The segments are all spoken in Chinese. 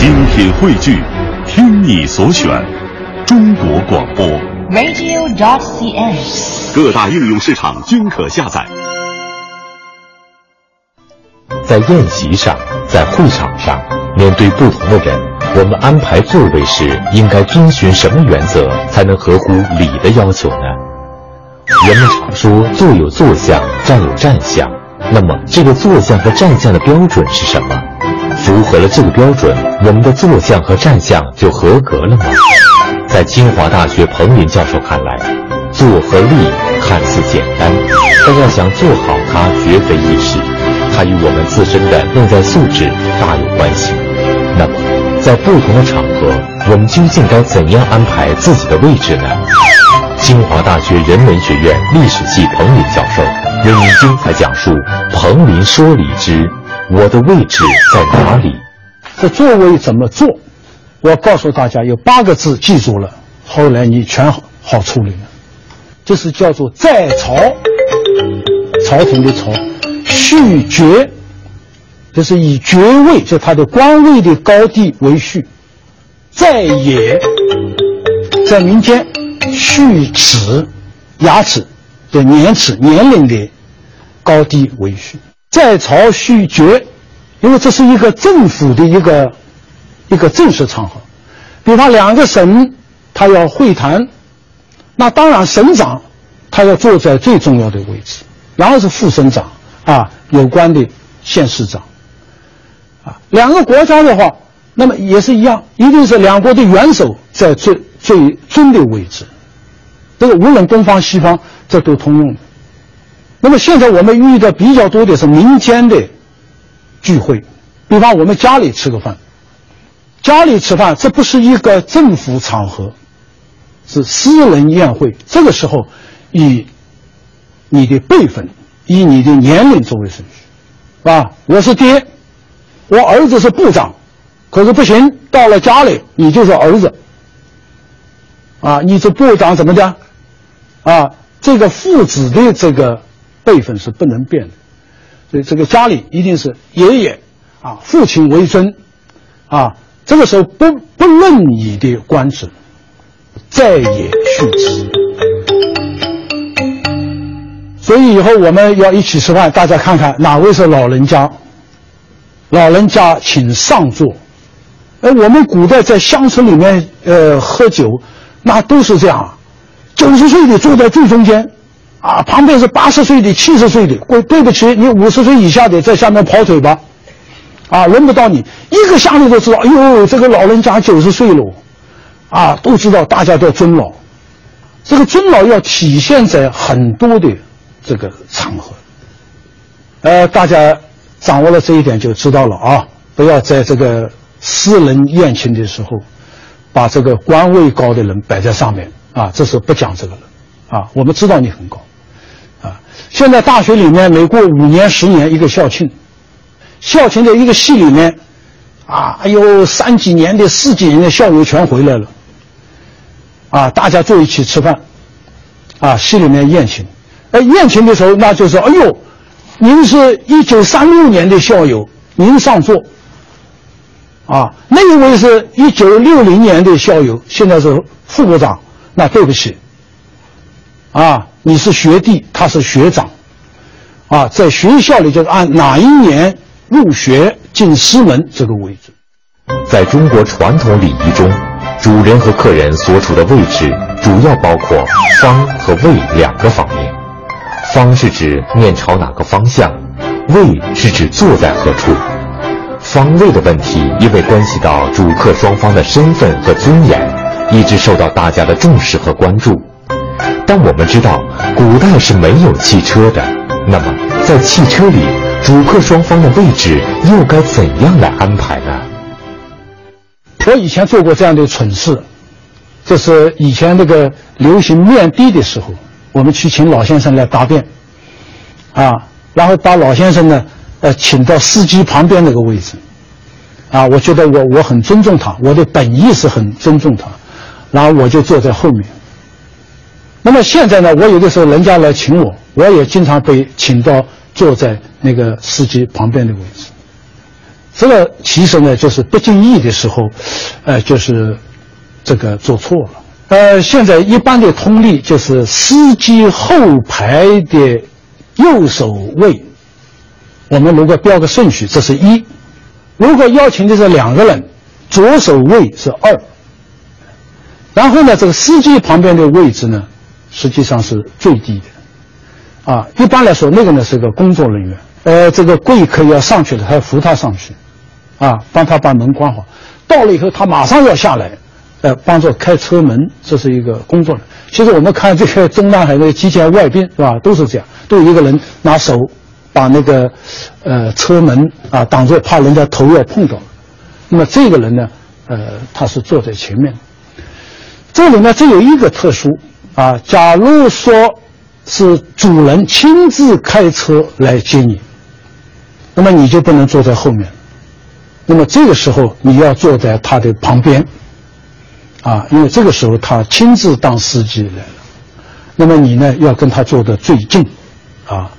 精品汇聚，听你所选，中国广播。radio.dot.cn，。各大应用市场均可下载。在宴席上，在会场上，面对不同的人，我们安排座位时应该遵循什么原则，才能合乎礼的要求呢？人们常说坐有坐相，站有站相。那么，这个坐相和站相的标准是什么？符合了这个标准，我们的坐相和站相就合格了吗？在清华大学彭林教授看来，坐和立看似简单，但要想做好它，绝非易事。它与我们自身的内在素质大有关系。那么，在不同的场合，我们究竟该怎样安排自己的位置呢？清华大学人文学院历史系彭林教授为您精彩讲述《彭林说礼之我的位置在哪里》。这座位怎么坐？我告诉大家，有八个字，记住了，后来你全好处理了。就是叫做在朝，朝廷的朝，序爵，就是以爵位，就他的官位的高低为序。在野，在民间，序齿，牙齿的年齿年龄的高低为序。在朝序爵，因为这是一个政府的一个一个正式场合，比方两个省他要会谈，那当然省长他要坐在最重要的位置，然后是副省长啊，有关的县市长。啊，两个国家的话，那么也是一样，一定是两国的元首在最最尊的位置，这个无论东方西方，这都通用的。那么现在我们遇到比较多的是民间的聚会，比方我们家里吃个饭，家里吃饭这不是一个政府场合，是私人宴会。这个时候以你的辈分、以你的年龄作为顺序，是吧？我是爹，我儿子是部长，可是不行，到了家里你就是儿子，啊，你这部长怎么的？啊，这个父子的这个。辈分是不能变的，所以这个家里一定是爷爷啊，父亲为尊啊。这个时候不不论你的官职，在野序之。所以以后我们要一起吃饭，大家看看哪位是老人家，老人家请上座。哎，我们古代在乡村里面呃喝酒，那都是这样，九十岁的坐在最中间。啊，旁边是八十岁的、七十岁的，对对不起，你五十岁以下的在下面跑腿吧，啊，轮不到你。一个下面都知道，哎呦，这个老人家九十岁了，啊，都知道大家都要尊老。这个尊老要体现在很多的这个场合，呃，大家掌握了这一点就知道了啊，不要在这个私人宴请的时候，把这个官位高的人摆在上面啊，这是不讲这个了啊，我们知道你很高。啊，现在大学里面每过五年、十年一个校庆，校庆的一个系里面，啊，哎呦，三几年的、四几年的校友全回来了，啊，大家坐一起吃饭，啊，系里面宴请，哎，宴请的时候那就是，哎呦，您是一九三六年的校友，您上座，啊，那一位是一九六零年的校友，现在是副部长，那对不起，啊。你是学弟，他是学长，啊，在学校里就是按哪一年入学进师门这个位置。在中国传统礼仪中，主人和客人所处的位置主要包括方和位两个方面。方是指面朝哪个方向，位是指坐在何处。方位的问题，因为关系到主客双方的身份和尊严，一直受到大家的重视和关注。但我们知道，古代是没有汽车的。那么，在汽车里，主客双方的位置又该怎样来安排呢？我以前做过这样的蠢事，就是以前那个流行面的的时候，我们去请老先生来答辩，啊，然后把老先生呢，呃，请到司机旁边那个位置，啊，我觉得我我很尊重他，我的本意是很尊重他，然后我就坐在后面。那么现在呢，我有的时候人家来请我，我也经常被请到坐在那个司机旁边的位置。这个其实呢，就是不经意的时候，呃，就是这个做错了。呃，现在一般的通例就是司机后排的右手位，我们如果标个顺序，这是一；如果邀请的是两个人，左手位是二。然后呢，这个司机旁边的位置呢，实际上是最低的，啊，一般来说那个呢是个工作人员，呃，这个贵客要上去了，他要扶他上去，啊，帮他把门关好，到了以后他马上要下来。呃，帮助开车门，这是一个工作人员其实我们看这个中南海的机械外宾是吧，都是这样，都有一个人拿手把那个呃车门啊挡住，怕人家头要碰到。那么这个人呢，呃，他是坐在前面。这里呢，只有一个特殊啊，假如说是主人亲自开车来接你，那么你就不能坐在后面。那么这个时候你要坐在他的旁边。啊，因为这个时候他亲自当司机来了，那么你呢要跟他坐的最近，啊，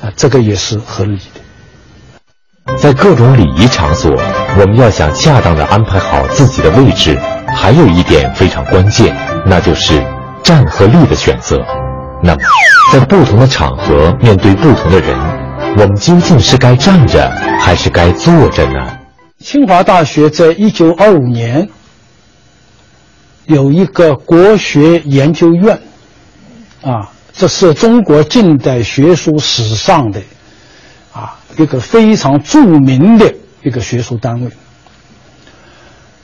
啊，这个也是合理的。在各种礼仪场所，我们要想恰当的安排好自己的位置，还有一点非常关键，那就是站和立的选择。那么，在不同的场合面对不同的人，我们究竟是该站着还是该坐着呢？清华大学在一九二五年。有一个国学研究院，啊，这是中国近代学术史上的，啊，一个非常著名的一个学术单位。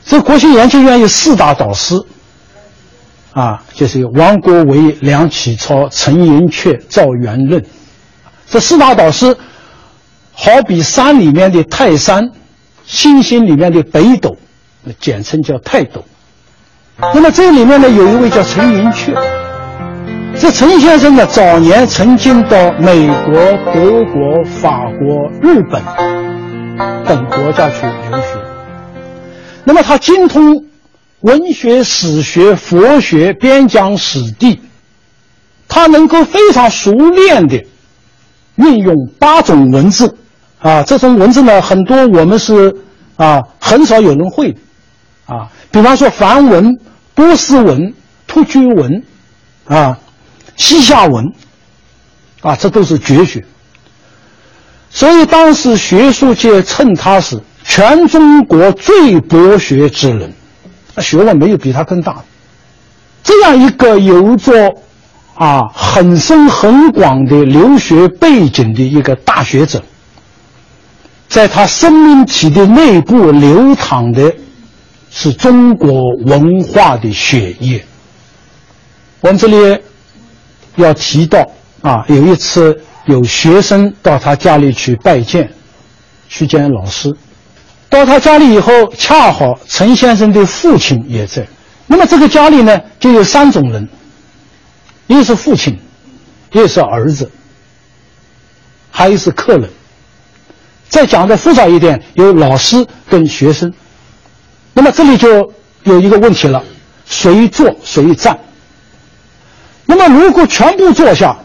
这国学研究院有四大导师，啊，就是王国维、梁启超、陈寅恪、赵元任。这四大导师，好比山里面的泰山，星星里面的北斗，简称叫泰斗。那么这里面呢，有一位叫陈寅恪。这陈先生呢，早年曾经到美国、德国、法国、日本等国家去留学。那么他精通文学、史学、佛学、边疆史地，他能够非常熟练的运用八种文字啊。这种文字呢，很多我们是啊，很少有人会啊。比方说梵文。波斯文、突厥文，啊，西夏文，啊，这都是绝学。所以当时学术界称他是全中国最博学之人，学问没有比他更大的。这样一个有着啊很深很广的留学背景的一个大学者，在他生命体的内部流淌的。是中国文化的血液。我们这里要提到啊，有一次有学生到他家里去拜见，去见老师。到他家里以后，恰好陈先生的父亲也在。那么这个家里呢，就有三种人：一是父亲，一是儿子，还有是客人。再讲的复杂一点，有老师跟学生。那么这里就有一个问题了：谁坐谁站？那么如果全部坐下，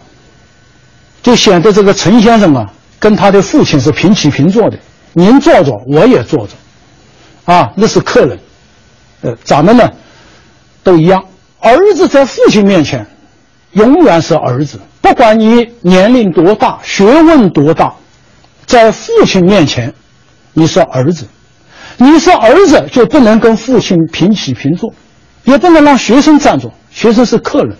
就显得这个陈先生啊，跟他的父亲是平起平坐的。您坐着，我也坐着，啊，那是客人。呃，咱们呢，都一样。儿子在父亲面前，永远是儿子，不管你年龄多大，学问多大，在父亲面前，你是儿子。你是儿子，就不能跟父亲平起平坐，也不能让学生站着，学生是客人，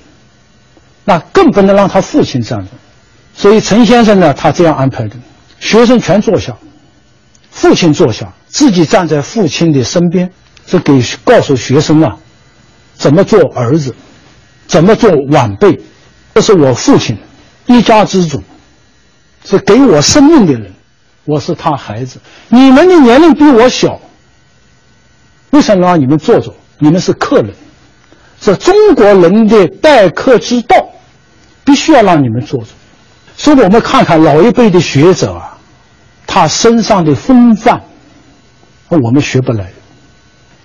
那更不能让他父亲站着。所以陈先生呢，他这样安排的：学生全坐下，父亲坐下，自己站在父亲的身边，是给告诉学生啊，怎么做儿子，怎么做晚辈。这是我父亲，一家之主，是给我生命的人，我是他孩子。你们的年龄比我小。为什么让你们坐坐？你们是客人，是中国人的待客之道，必须要让你们坐坐。所以我们看看老一辈的学者啊，他身上的风范，我们学不来。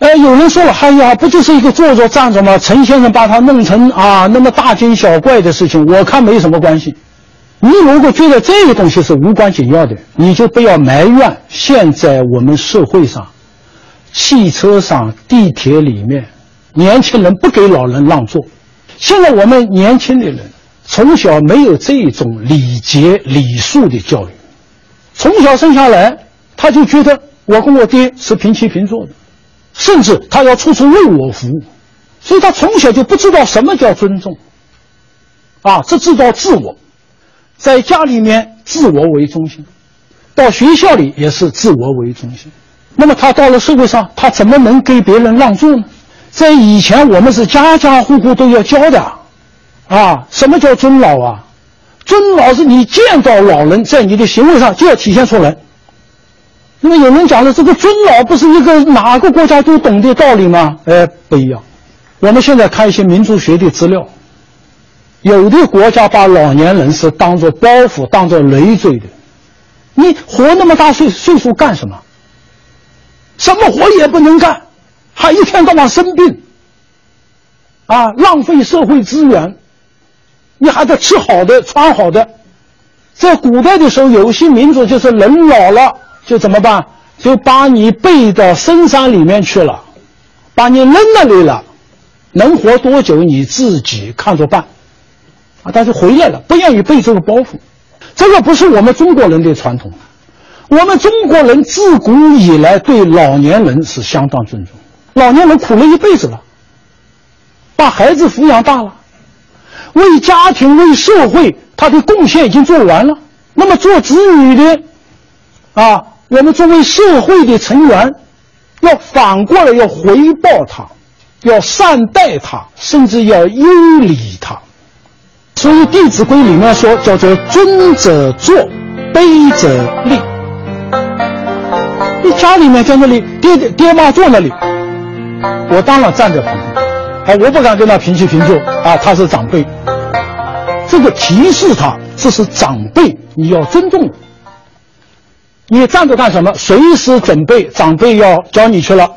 哎，有人说了，哎呀，不就是一个坐着站着吗？陈先生把他弄成啊那么大惊小怪的事情，我看没什么关系。你如果觉得这个东西是无关紧要的，你就不要埋怨现在我们社会上、汽车上、地铁里面，年轻人不给老人让座。现在我们年轻的人从小没有这种礼节礼数的教育，从小生下来他就觉得我跟我爹是平起平坐的，甚至他要处处为我服务，所以他从小就不知道什么叫尊重，啊，只知道自我。在家里面自我为中心，到学校里也是自我为中心。那么他到了社会上，他怎么能给别人让座呢？在以前，我们是家家户户都要教的，啊，什么叫尊老啊？尊老是你见到老人，在你的行为上就要体现出来。那么有人讲了，这个尊老不是一个哪个国家都懂的道理吗？哎，不一样。我们现在看一些民族学的资料。有的国家把老年人是当做包袱、当做累赘的。你活那么大岁岁数干什么？什么活也不能干，还一天到晚生病，啊，浪费社会资源。你还得吃好的、穿好的。在古代的时候，有些民族就是人老了就怎么办？就把你背到深山里面去了，把你扔那里了，能活多久你自己看着办。啊，但是回来了，不愿意背这个包袱，这个不是我们中国人的传统。我们中国人自古以来对老年人是相当尊重，老年人苦了一辈子了，把孩子抚养大了，为家庭为社会他的贡献已经做完了。那么做子女的，啊，我们作为社会的成员，要反过来要回报他，要善待他，甚至要优礼他。所以《弟子规》里面说，叫做“尊者坐，卑者立”。你家里面在那里，爹爹妈坐那里，我当然站在旁边，啊，我不敢跟他平起平坐，啊，他是长辈。这个提示他，这是长辈，你要尊重。你站着干什么？随时准备，长辈要教你去了，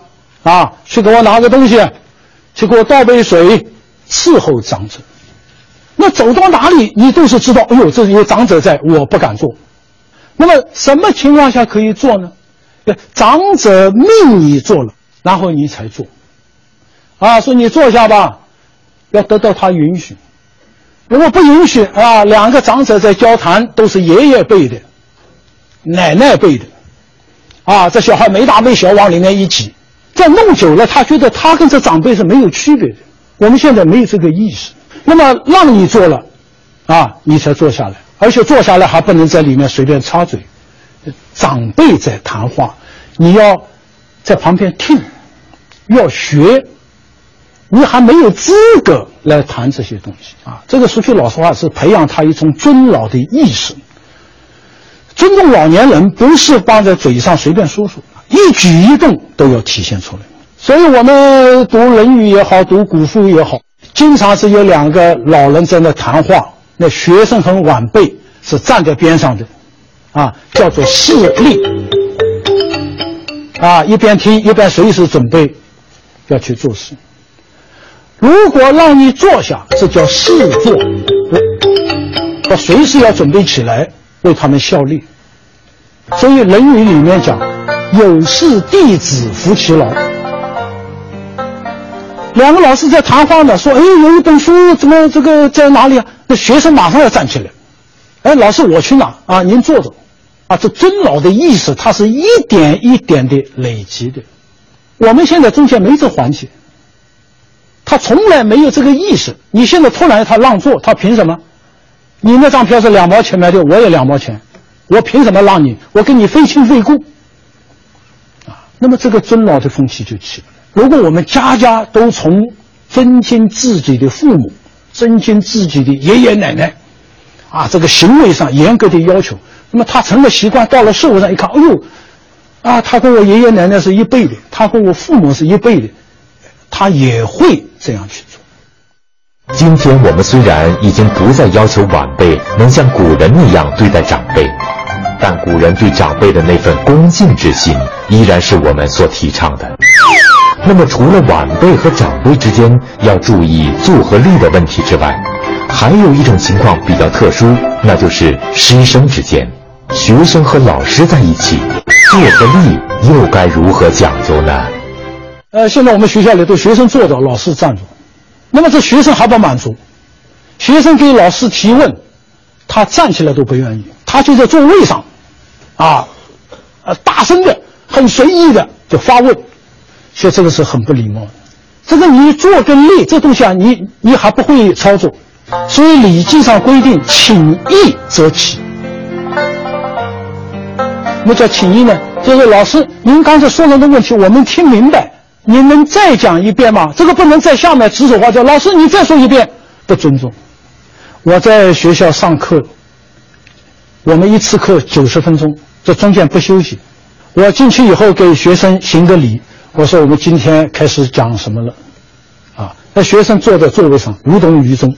啊，去给我拿个东西，去给我倒杯水，伺候长者。那走到哪里，你都是知道。哎呦，这有长者在，我不敢坐。那么什么情况下可以坐呢？长者命你坐了，然后你才坐。啊，说你坐下吧，要得到他允许。如果不允许啊，两个长者在交谈，都是爷爷辈的、奶奶辈的，啊，这小孩没大没小往里面一挤，这弄久了，他觉得他跟这长辈是没有区别的。我们现在没有这个意识。那么让你坐了，啊，你才坐下来，而且坐下来还不能在里面随便插嘴。长辈在谈话，你要在旁边听，要学。你还没有资格来谈这些东西啊！这个说句老实话，是培养他一种尊老的意识。尊重老年人不是放在嘴上随便说说，一举一动都要体现出来。所以我们读《论语》也好，读古书也好。经常是有两个老人在那谈话，那学生和晚辈是站在边上的，啊，叫做侍立，啊，一边听一边随时准备要去做事。如果让你坐下，这叫侍坐，我随时要准备起来为他们效力。所以《论语》里面讲：“有事弟子服其劳。”两个老师在谈话呢，说：“哎，有一本书，怎么这个在哪里啊？”那学生马上要站起来，哎，老师，我去哪啊？您坐着，啊，这尊老的意识，它是一点一点的累积的。我们现在中间没这环节，他从来没有这个意识。你现在突然他让座，他凭什么？你那张票是两毛钱买的，我也两毛钱，我凭什么让你？我跟你非亲非故，啊，那么这个尊老的风气就起来了。如果我们家家都从尊敬自己的父母、尊敬自己的爷爷奶奶，啊，这个行为上严格的要求，那么他成了习惯，到了社会上一看，哎呦，啊，他跟我爷爷奶奶是一辈的，他跟我父母是一辈的，他也会这样去做。今天我们虽然已经不再要求晚辈能像古人那样对待长辈，但古人对长辈的那份恭敬之心，依然是我们所提倡的。那么，除了晚辈和长辈之间要注意坐和立的问题之外，还有一种情况比较特殊，那就是师生之间，学生和老师在一起，坐和立又该如何讲究呢？呃，现在我们学校里都学生坐着，老师站着，那么这学生还不满足，学生给老师提问，他站起来都不愿意，他就在座位上，啊，呃，大声的、很随意的就发问，所以这个是很不礼貌的。这个你坐跟立这东西啊，你你还不会操作。所以《礼记》上规定，请义则起。什么叫请义呢？就是老师，您刚才说了的问题，我们听明白，您能再讲一遍吗？这个不能在下面指手画脚。老师，你再说一遍，不尊重。我在学校上课，我们一次课九十分钟，这中间不休息。我进去以后给学生行个礼，我说我们今天开始讲什么了，啊，那学生坐在座位上无动于衷。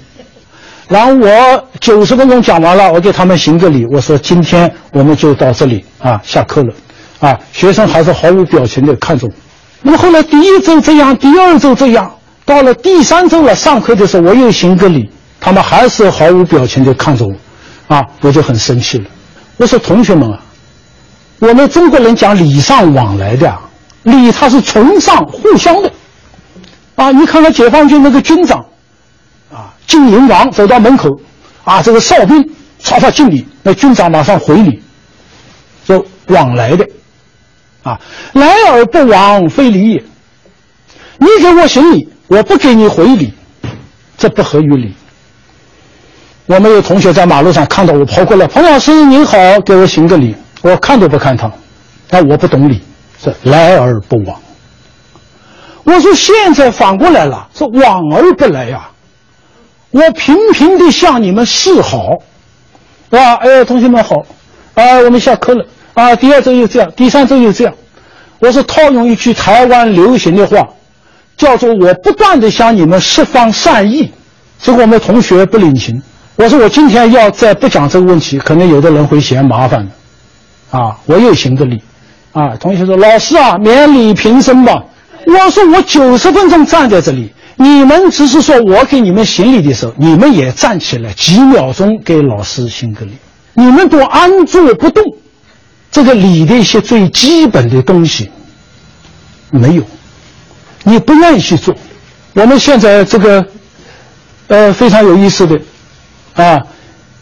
然后我九十分钟讲完了，我给他们行个礼，我说今天我们就到这里啊，下课了，啊，学生还是毫无表情的看着我。那么后来第一周这样，第二周这样，到了第三周了，上课的时候我又行个礼，他们还是毫无表情的看着我，啊，我就很生气了。我说同学们啊，我们中国人讲礼尚往来的，礼它是崇尚互相的，啊，你看看解放军那个军长。啊进营房走到门口，啊，这个哨兵朝他敬礼，那军长马上回礼，说往来的，啊，来而不往非礼也。你给我行礼，我不给你回礼，这不合于礼。我们有同学在马路上看到我跑过来，彭老师您好，给我行个礼，我看都不看他，啊，我不懂礼，是来而不往。我说现在反过来了，是往而不来呀。我频频地向你们示好，是吧？哎，同学们好，啊，我们下课了，啊，第二周又这样，第三周又这样。我是套用一句台湾流行的话，叫做“我不断地向你们释放善意”。结果我们同学不领情。我说我今天要再不讲这个问题，可能有的人会嫌麻烦的，啊，我又行个礼，啊，同学说老师啊，免礼平身吧。我说我九十分钟站在这里。你们只是说我给你们行礼的时候，你们也站起来几秒钟给老师行个礼。你们都安坐不动，这个礼的一些最基本的东西没有，你不愿意去做。我们现在这个，呃，非常有意思的，啊，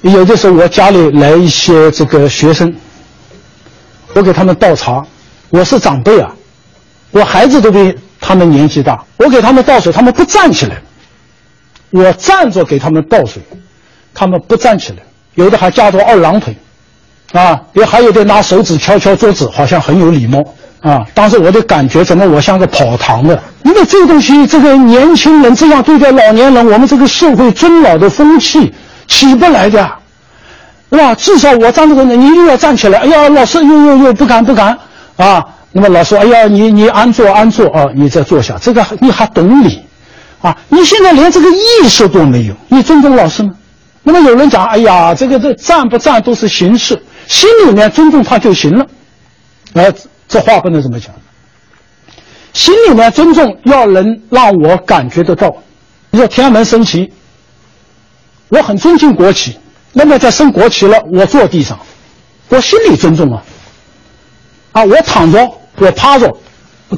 有的时候我家里来一些这个学生，我给他们倒茶，我是长辈啊，我孩子都比。他们年纪大，我给他们倒水，他们不站起来。我站着给他们倒水，他们不站起来，有的还夹着二郎腿，啊，也还有的拿手指敲敲桌子，好像很有礼貌啊。当时我的感觉，怎么我像个跑堂的？因为这个东西，这个年轻人这样对待老年人，我们这个社会尊老的风气起不来的，是吧？至少我站这个人，你一定要站起来。哎呀，老师又又又不敢不敢啊。那么老师，哎呀，你你安坐安坐啊，你再坐下，这个你还懂礼，啊，你现在连这个意识都没有，你尊重老师吗？那么有人讲，哎呀，这个这站不站都是形式，心里面尊重他就行了，哎，这话不能这么讲，心里面尊重要能让我感觉得到。你说天安门升旗，我很尊敬国旗，那么在升国旗了，我坐地上，我心里尊重啊，啊，我躺着。我趴着，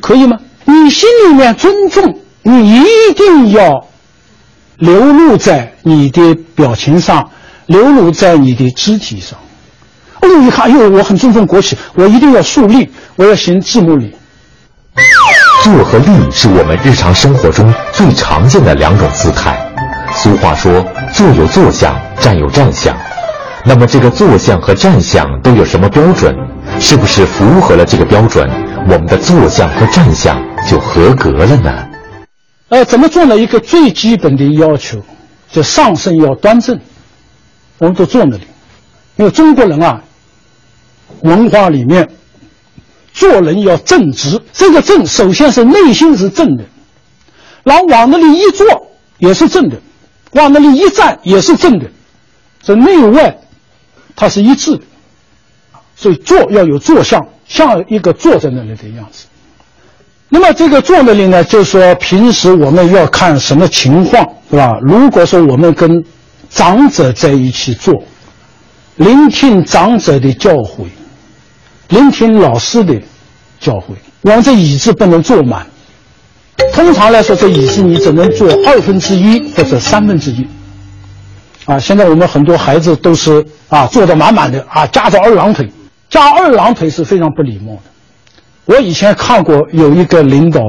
可以吗？你心里面尊重，你一定要流露在你的表情上，流露在你的肢体上。哦，一看，哟，我很尊重国旗，我一定要树立，我要行字幕礼。坐和立是我们日常生活中最常见的两种姿态。俗话说，坐有坐相，站有站相。那么，这个坐相和站相都有什么标准？是不是符合了这个标准？我们的坐相和站相就合格了呢？呃，怎么做呢？一个最基本的要求，就上身要端正。我们都坐那里，因为中国人啊，文化里面做人要正直。这个正，首先是内心是正的，然后往那里一坐也是正的，往那里一站也是正的，这内外它是一致的。所以坐要有坐相。像一个坐在那里的样子，那么这个坐那里呢，就是说平时我们要看什么情况，是吧？如果说我们跟长者在一起坐，聆听长者的教诲，聆听老师的教诲。往这椅子不能坐满，通常来说，这椅子你只能坐二分之一或者三分之一。啊，现在我们很多孩子都是啊坐得满满的啊，夹着二郎腿，夹二郎腿是非常不礼貌的。我以前看过有一个领导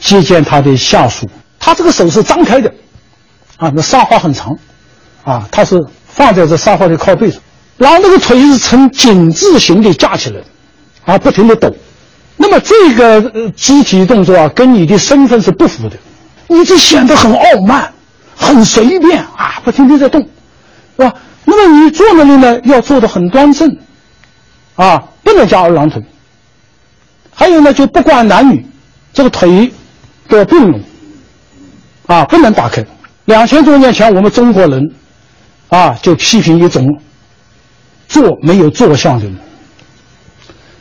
接见他的下属，他这个手是张开的，啊，那沙发很长，啊，他是放在这沙发的靠背上，然后那个腿是呈井字形的架起来，啊，不停的抖。那么这个肢体动作啊，跟你的身份是不符的，你这显得很傲慢。很随便啊，不停地在动，是吧？那么你坐那里呢，要坐得很端正，啊，不能夹二郎腿。还有呢，就不管男女，这个腿都要并拢，啊，不能打开。两千多年前，我们中国人，啊，就批评一种坐没有坐相的人。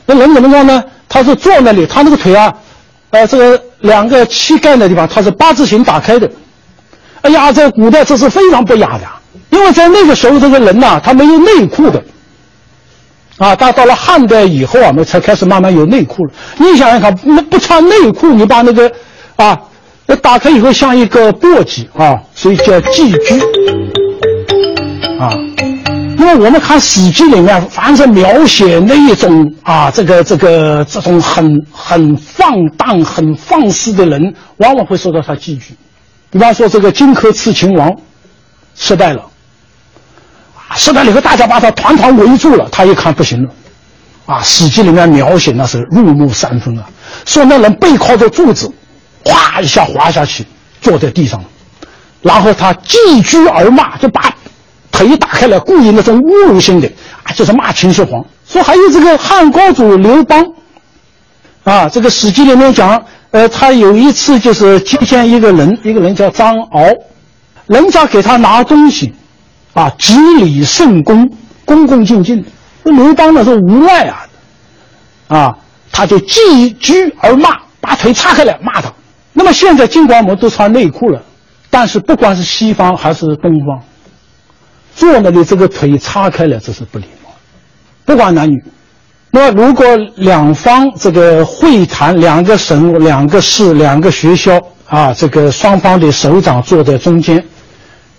那人怎么着呢？他是坐那里，他那个腿啊，呃，这个两个膝盖那地方，他是八字形打开的。哎呀，在古代这是非常不雅的，因为在那个时候这个人呐，他没有内裤的，啊，到到了汉代以后啊，那才开始慢慢有内裤了。你想想看，那不穿内裤，你把那个啊，那打开以后像一个簸箕啊，所以叫寄居啊。因为我们看《史记》里面，凡是描写那一种啊，这个这个这种很很放荡、很放肆的人，往往会说到他寄居。比方说，这个荆轲刺秦王失败了，啊，失败了以后，大家把他团团围住了。他一看不行了，啊，《史记》里面描写那是入木三分啊，说那人背靠着柱子，哗一下滑下去，坐在地上，然后他继居而骂，就把腿打开来，故意那种侮辱性的啊，就是骂秦始皇。说还有这个汉高祖刘邦，啊，这个《史记》里面讲。呃，他有一次就是接见一个人，一个人叫张敖，人家给他拿东西，啊，执礼甚恭，恭恭敬敬。那刘邦呢是无赖啊，啊，他就继居而骂，把腿叉开来骂他。那么现在尽管我们都穿内裤了，但是不管是西方还是东方，坐那里这个腿叉开了，这是不礼貌，不管男女。那么，如果两方这个会谈，两个省、两个市、两个学校啊，这个双方的首长坐在中间，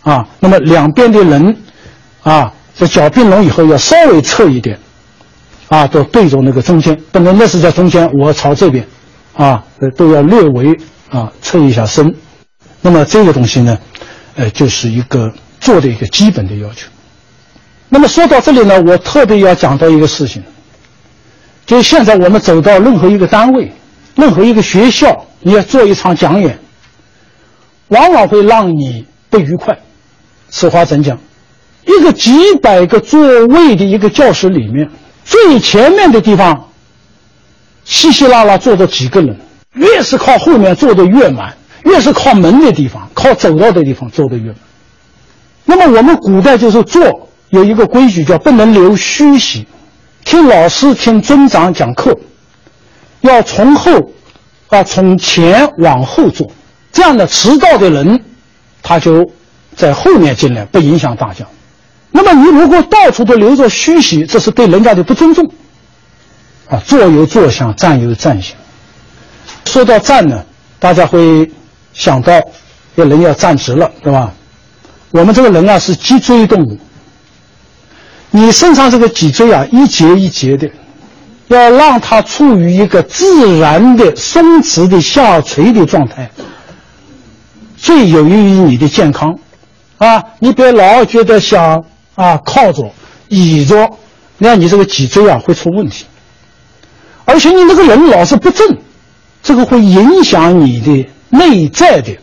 啊，那么两边的人，啊，这脚并拢以后要稍微侧一点，啊，都对着那个中间，不能那是在中间，我朝这边，啊，都要略微啊侧一下身。那么这个东西呢，呃，就是一个做的一个基本的要求。那么说到这里呢，我特别要讲到一个事情。就是现在，我们走到任何一个单位、任何一个学校，你要做一场讲演，往往会让你不愉快。此话怎讲？一个几百个座位的一个教室里面，最前面的地方稀稀拉拉坐着几个人，越是靠后面坐的越满，越是靠门的地方、靠走道的地方坐的越满。那么我们古代就是坐有一个规矩，叫不能留虚席。听老师、听尊长讲课，要从后，啊，从前往后坐，这样的迟到的人，他就在后面进来，不影响大家。那么你如果到处都留着虚席，这是对人家的不尊重。啊，坐有坐相，站有站相。说到站呢，大家会想到，这人要站直了，对吧？我们这个人啊，是脊椎动物。你身上这个脊椎啊，一节一节的，要让它处于一个自然的松弛的下垂的状态，最有益于你的健康，啊，你别老觉得想啊靠着、倚着，那你这个脊椎啊会出问题，而且你这个人老是不正，这个会影响你的内在的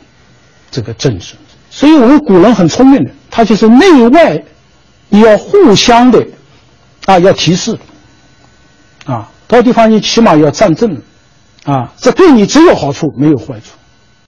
这个正直。所以我们古人很聪明的，他就是内外。你要互相的，啊，要提示，啊，到地方你起码要站正，啊，这对你只有好处没有坏处。